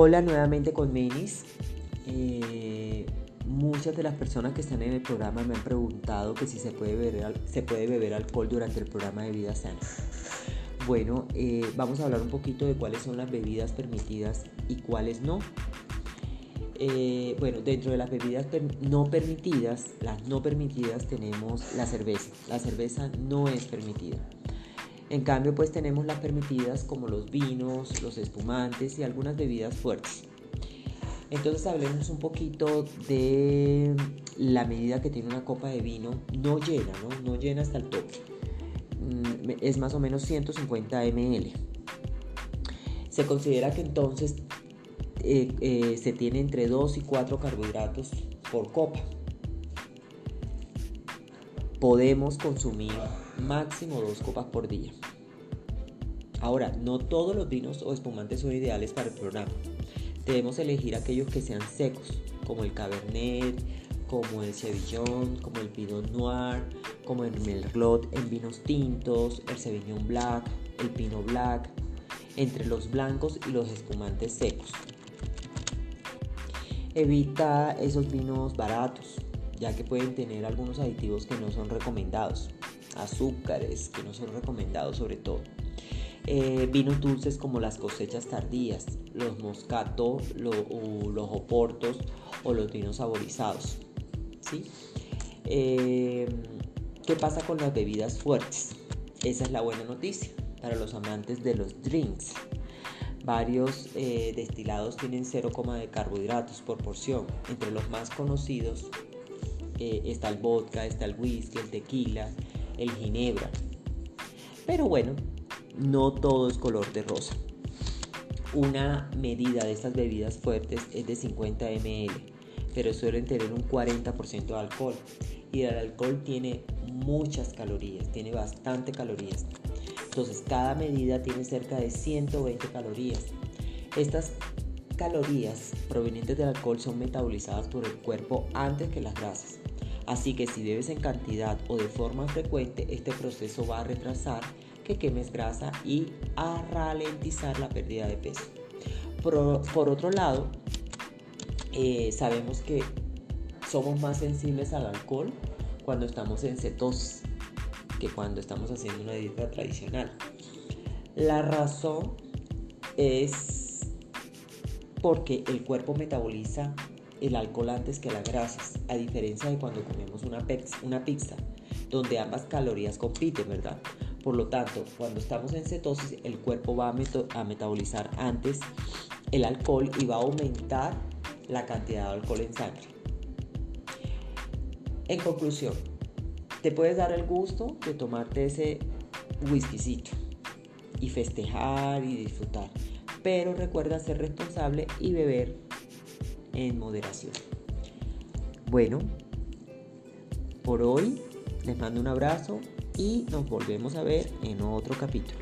Hola nuevamente con Menis. Eh, muchas de las personas que están en el programa me han preguntado que si se puede beber, se puede beber alcohol durante el programa de vida sana. Bueno, eh, vamos a hablar un poquito de cuáles son las bebidas permitidas y cuáles no. Eh, bueno, dentro de las bebidas no permitidas, las no permitidas tenemos la cerveza. La cerveza no es permitida. En cambio, pues tenemos las permitidas como los vinos, los espumantes y algunas bebidas fuertes. Entonces hablemos un poquito de la medida que tiene una copa de vino, no llena, ¿no? No llena hasta el tope. Mm, es más o menos 150 ml. Se considera que entonces eh, eh, se tiene entre 2 y 4 carbohidratos por copa. Podemos consumir máximo dos copas por día. Ahora, no todos los vinos o espumantes son ideales para el programa. Debemos elegir aquellos que sean secos, como el Cabernet, como el Sevillón, como el Pinot Noir, como el Merlot en vinos tintos, el Sauvignon Black, el Pinot Black, entre los blancos y los espumantes secos. Evita esos vinos baratos, ya que pueden tener algunos aditivos que no son recomendados azúcares que no son recomendados sobre todo. Eh, vinos dulces como las cosechas tardías, los moscato, los oportos o los vinos saborizados. Eh, ¿Qué pasa con las bebidas fuertes? Esa es la buena noticia para los amantes de los drinks. Varios eh, destilados tienen 0, de carbohidratos por porción. Entre los más conocidos está el vodka, está el whisky, el tequila, el ginebra. Pero bueno, no todo es color de rosa. Una medida de estas bebidas fuertes es de 50 ml, pero suelen tener un 40% de alcohol. Y el alcohol tiene muchas calorías, tiene bastante calorías. Entonces cada medida tiene cerca de 120 calorías. Estas calorías provenientes del alcohol son metabolizadas por el cuerpo antes que las grasas. Así que si bebes en cantidad o de forma frecuente, este proceso va a retrasar que quemes grasa y a ralentizar la pérdida de peso. Por, otro lado, eh, sabemos que somos más sensibles al alcohol cuando estamos en cetosis que cuando estamos haciendo una dieta tradicional. La razón es porque el cuerpo metaboliza el alcohol antes que las grasas, a diferencia de cuando comemos una, pizza, donde ambas calorías compiten, ¿verdad? Por lo tanto, cuando estamos en cetosis, el cuerpo va a, a metabolizar antes el alcohol y va a aumentar la cantidad de alcohol en sangre. En conclusión, te puedes dar el gusto de tomarte ese whiskycito y festejar y disfrutar, pero recuerda ser responsable y beber en moderación. Bueno, por hoy les mando un abrazo y nos volvemos a ver en otro capítulo.